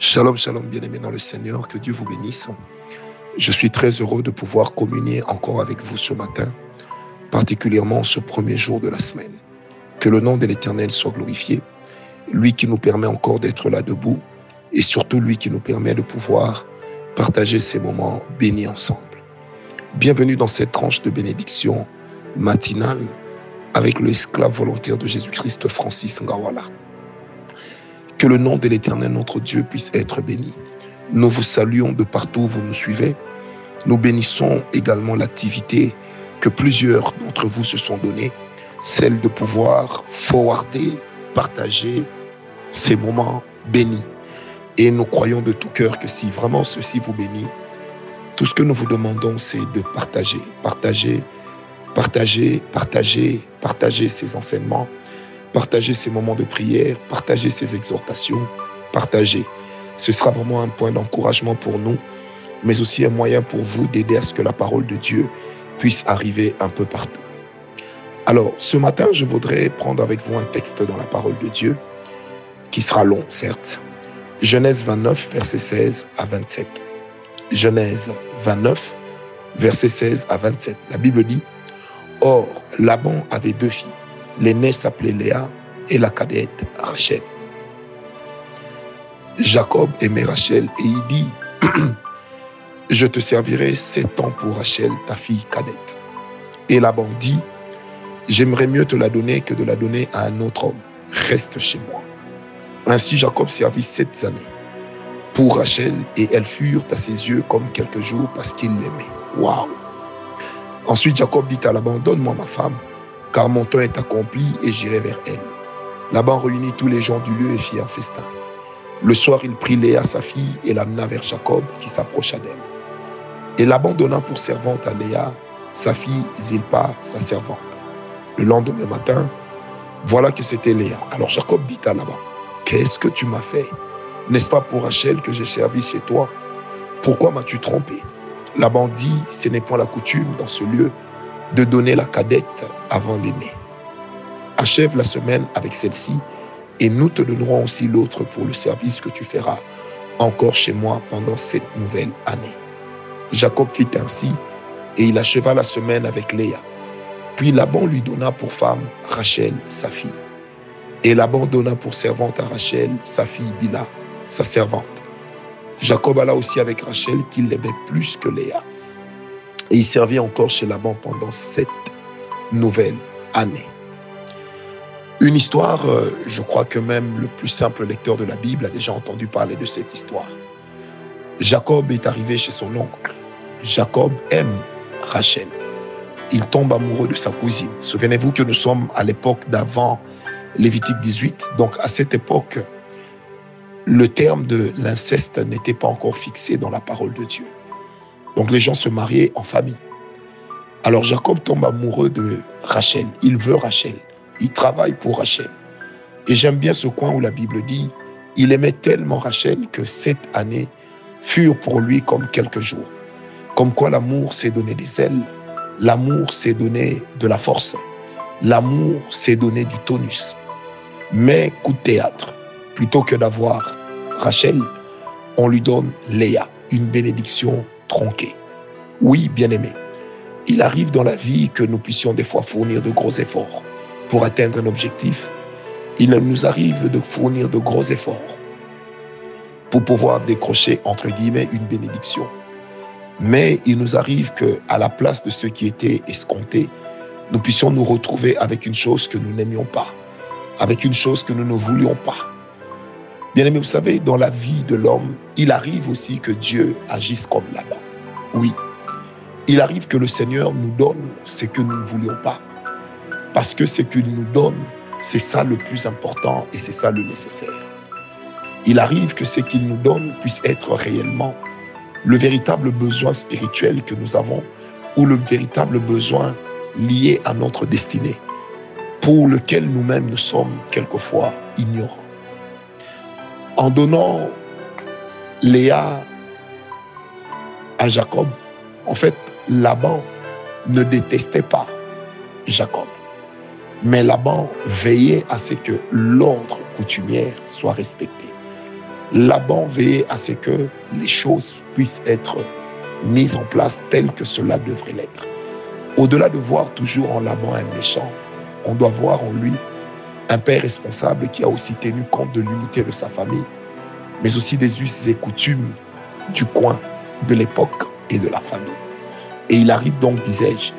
Shalom, shalom, bien-aimés dans le Seigneur, que Dieu vous bénisse. Je suis très heureux de pouvoir communier encore avec vous ce matin, particulièrement ce premier jour de la semaine. Que le nom de l'Éternel soit glorifié, lui qui nous permet encore d'être là debout, et surtout lui qui nous permet de pouvoir partager ces moments bénis ensemble. Bienvenue dans cette tranche de bénédiction matinale avec l'esclave volontaire de Jésus-Christ, Francis Ngawala. Que le nom de l'Éternel, notre Dieu, puisse être béni. Nous vous saluons de partout où vous nous suivez. Nous bénissons également l'activité que plusieurs d'entre vous se sont donnés, celle de pouvoir forwarder, partager ces moments bénis. Et nous croyons de tout cœur que si vraiment ceci vous bénit, tout ce que nous vous demandons, c'est de partager, partager, partager, partager, partager ces enseignements, Partagez ces moments de prière, partagez ces exhortations, partagez. Ce sera vraiment un point d'encouragement pour nous, mais aussi un moyen pour vous d'aider à ce que la parole de Dieu puisse arriver un peu partout. Alors, ce matin, je voudrais prendre avec vous un texte dans la parole de Dieu, qui sera long, certes. Genèse 29, verset 16 à 27. Genèse 29, verset 16 à 27. La Bible dit, Or, Laban avait deux filles. L'aînée s'appelait Léa et la cadette Rachel. Jacob aimait Rachel et il dit, je te servirai sept ans pour Rachel, ta fille cadette. Et Laban dit, j'aimerais mieux te la donner que de la donner à un autre homme. Reste chez moi. Ainsi Jacob servit sept années pour Rachel et elles furent à ses yeux comme quelques jours parce qu'il l'aimait. Waouh! Ensuite Jacob dit à Laban, donne-moi ma femme car mon temps est accompli et j'irai vers elle. Laban réunit tous les gens du lieu et fit un festin. Le soir, il prit Léa, sa fille, et l'amena vers Jacob, qui s'approcha d'elle. Et Laban donna pour servante à Léa, sa fille Zilpa, sa servante. Le lendemain matin, voilà que c'était Léa. Alors Jacob dit à Laban, Qu'est-ce que tu m'as fait? N'est-ce pas pour Rachel que j'ai servi chez toi? Pourquoi m'as-tu trompé? Laban dit, Ce n'est point la coutume dans ce lieu de donner la cadette avant l'aîné. Achève la semaine avec celle-ci et nous te donnerons aussi l'autre pour le service que tu feras encore chez moi pendant cette nouvelle année. Jacob fit ainsi et il acheva la semaine avec Léa. Puis Laban lui donna pour femme Rachel, sa fille. Et Laban donna pour servante à Rachel, sa fille Bila, sa servante. Jacob alla aussi avec Rachel qu'il l'aimait plus que Léa. Et il servit encore chez Laban pendant sept nouvelles années. Une histoire, euh, je crois que même le plus simple lecteur de la Bible a déjà entendu parler de cette histoire. Jacob est arrivé chez son oncle. Jacob aime Rachel. Il tombe amoureux de sa cousine. Souvenez-vous que nous sommes à l'époque d'avant Lévitique 18. Donc à cette époque, le terme de l'inceste n'était pas encore fixé dans la parole de Dieu. Donc les gens se mariaient en famille. Alors Jacob tombe amoureux de Rachel. Il veut Rachel. Il travaille pour Rachel. Et j'aime bien ce coin où la Bible dit, il aimait tellement Rachel que cette année furent pour lui comme quelques jours. Comme quoi l'amour s'est donné des ailes, l'amour s'est donné de la force, l'amour s'est donné du tonus. Mais coup de théâtre, plutôt que d'avoir Rachel, on lui donne Léa, une bénédiction tronqué. Oui, bien-aimé, il arrive dans la vie que nous puissions des fois fournir de gros efforts pour atteindre un objectif. Il nous arrive de fournir de gros efforts pour pouvoir décrocher, entre guillemets, une bénédiction. Mais il nous arrive que, à la place de ce qui était escompté, nous puissions nous retrouver avec une chose que nous n'aimions pas, avec une chose que nous ne voulions pas. Bien aimé, vous savez, dans la vie de l'homme, il arrive aussi que Dieu agisse comme là-bas. Oui, il arrive que le Seigneur nous donne ce que nous ne voulions pas. Parce que ce qu'il nous donne, c'est ça le plus important et c'est ça le nécessaire. Il arrive que ce qu'il nous donne puisse être réellement le véritable besoin spirituel que nous avons ou le véritable besoin lié à notre destinée, pour lequel nous-mêmes nous sommes quelquefois ignorants en donnant Léa à Jacob, en fait, Laban ne détestait pas Jacob. Mais Laban veillait à ce que l'ordre coutumière soit respecté. Laban veillait à ce que les choses puissent être mises en place telles que cela devrait l'être. Au-delà de voir toujours en Laban un méchant, on doit voir en lui un père responsable qui a aussi tenu compte de l'unité de sa famille, mais aussi des us et coutumes du coin, de l'époque et de la famille. Et il arrive donc, disais-je,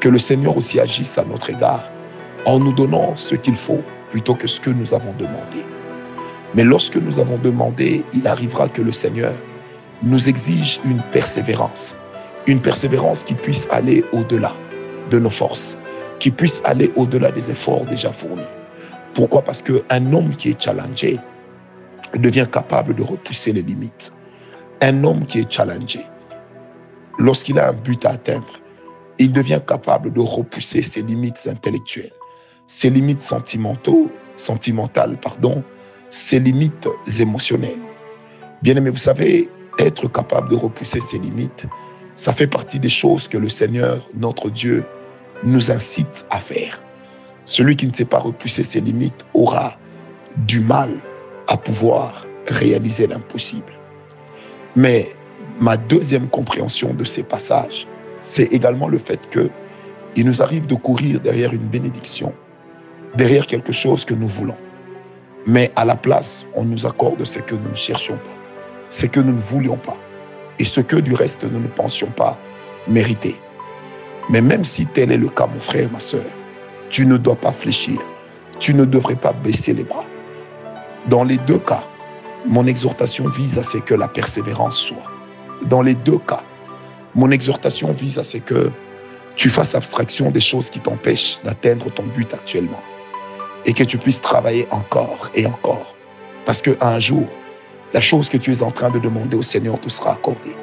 que le Seigneur aussi agisse à notre égard en nous donnant ce qu'il faut plutôt que ce que nous avons demandé. Mais lorsque nous avons demandé, il arrivera que le Seigneur nous exige une persévérance, une persévérance qui puisse aller au-delà de nos forces, qui puisse aller au-delà des efforts déjà fournis. Pourquoi? Parce qu'un homme qui est challengé devient capable de repousser les limites. Un homme qui est challengé, lorsqu'il a un but à atteindre, il devient capable de repousser ses limites intellectuelles, ses limites sentimentales, pardon, ses limites émotionnelles. Bien aimé, vous savez, être capable de repousser ses limites, ça fait partie des choses que le Seigneur, notre Dieu, nous incite à faire. Celui qui ne sait pas repousser ses limites aura du mal à pouvoir réaliser l'impossible. Mais ma deuxième compréhension de ces passages, c'est également le fait que il nous arrive de courir derrière une bénédiction, derrière quelque chose que nous voulons. Mais à la place, on nous accorde ce que nous ne cherchions pas, ce que nous ne voulions pas, et ce que du reste nous ne pensions pas mériter. Mais même si tel est le cas, mon frère, ma soeur, tu ne dois pas fléchir, tu ne devrais pas baisser les bras. Dans les deux cas, mon exhortation vise à ce que la persévérance soit. Dans les deux cas, mon exhortation vise à ce que tu fasses abstraction des choses qui t'empêchent d'atteindre ton but actuellement et que tu puisses travailler encore et encore. Parce qu'un jour, la chose que tu es en train de demander au Seigneur te sera accordée.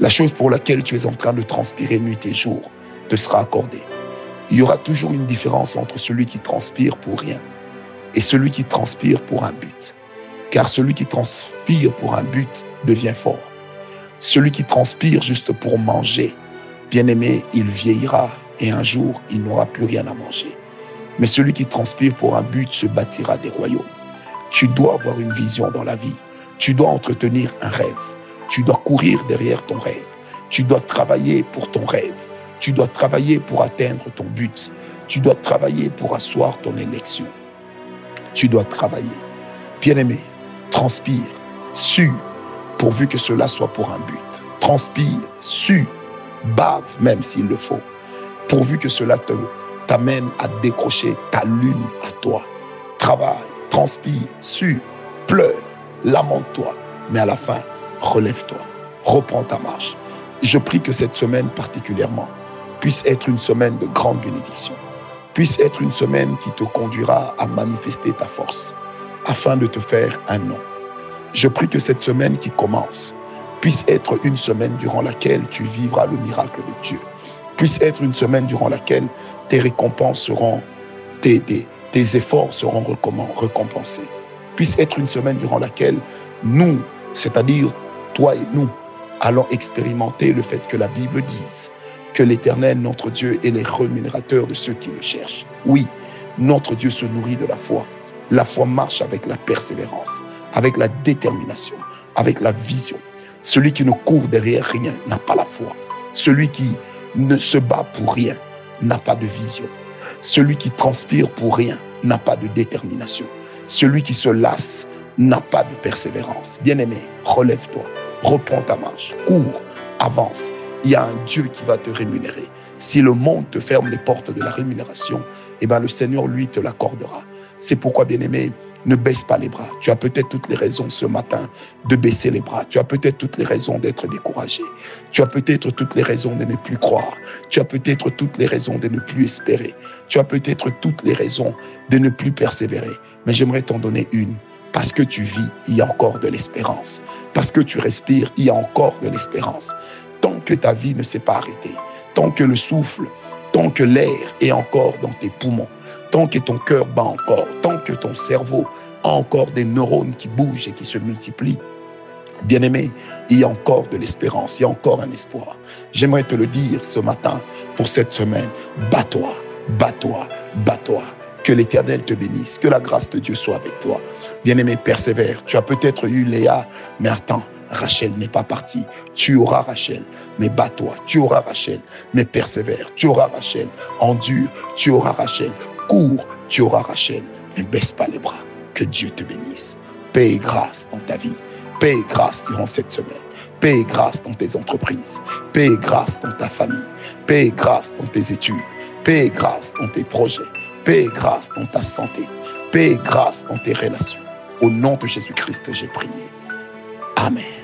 La chose pour laquelle tu es en train de transpirer nuit et jour te sera accordée. Il y aura toujours une différence entre celui qui transpire pour rien et celui qui transpire pour un but. Car celui qui transpire pour un but devient fort. Celui qui transpire juste pour manger, bien aimé, il vieillira et un jour, il n'aura plus rien à manger. Mais celui qui transpire pour un but se bâtira des royaumes. Tu dois avoir une vision dans la vie. Tu dois entretenir un rêve. Tu dois courir derrière ton rêve. Tu dois travailler pour ton rêve. Tu dois travailler pour atteindre ton but. Tu dois travailler pour asseoir ton élection. Tu dois travailler. Bien-aimé, transpire, sue, pourvu que cela soit pour un but. Transpire, sue, bave même s'il le faut, pourvu que cela te t'amène à décrocher ta lune à toi. Travaille, transpire, sue, pleure, lamente-toi, mais à la fin, relève-toi, reprends ta marche. Je prie que cette semaine particulièrement puisse être une semaine de grande bénédiction, puisse être une semaine qui te conduira à manifester ta force, afin de te faire un nom. Je prie que cette semaine qui commence puisse être une semaine durant laquelle tu vivras le miracle de Dieu, puisse être une semaine durant laquelle tes récompenses seront, tes, efforts seront récompensés. Puisse être une semaine durant laquelle nous, c'est-à-dire toi et nous, allons expérimenter le fait que la Bible dise que l'Éternel, notre Dieu, est le rémunérateur de ceux qui le cherchent. Oui, notre Dieu se nourrit de la foi. La foi marche avec la persévérance, avec la détermination, avec la vision. Celui qui ne court derrière rien n'a pas la foi. Celui qui ne se bat pour rien n'a pas de vision. Celui qui transpire pour rien n'a pas de détermination. Celui qui se lasse n'a pas de persévérance. Bien-aimé, relève-toi, reprends ta marche, cours, avance. Il y a un Dieu qui va te rémunérer. Si le monde te ferme les portes de la rémunération, eh ben le Seigneur, lui, te l'accordera. C'est pourquoi, bien-aimé, ne baisse pas les bras. Tu as peut-être toutes les raisons ce matin de baisser les bras. Tu as peut-être toutes les raisons d'être découragé. Tu as peut-être toutes les raisons de ne plus croire. Tu as peut-être toutes les raisons de ne plus espérer. Tu as peut-être toutes les raisons de ne plus persévérer. Mais j'aimerais t'en donner une. Parce que tu vis, il y a encore de l'espérance. Parce que tu respires, il y a encore de l'espérance. Tant que ta vie ne s'est pas arrêtée, tant que le souffle, tant que l'air est encore dans tes poumons, tant que ton cœur bat encore, tant que ton cerveau a encore des neurones qui bougent et qui se multiplient, Bien-aimé, il y a encore de l'espérance, il y a encore un espoir. J'aimerais te le dire ce matin pour cette semaine. Bats-toi, bats-toi, bats-toi. Que l'Éternel te bénisse. Que la grâce de Dieu soit avec toi. Bien-aimé, persévère. Tu as peut-être eu Léa, mais attends, Rachel n'est pas partie. Tu auras Rachel, mais bats-toi. Tu auras Rachel, mais persévère. Tu auras Rachel. Endure, tu auras Rachel. Cours, tu auras Rachel. Ne baisse pas les bras. Que Dieu te bénisse. Paix et grâce dans ta vie. Paix grâce durant cette semaine. Paix grâce dans tes entreprises. Paix grâce dans ta famille. Paix grâce dans tes études. Paix grâce dans tes projets. Paix grâce dans ta santé. Paix grâce dans tes relations. Au nom de Jésus-Christ, j'ai prié. Amen.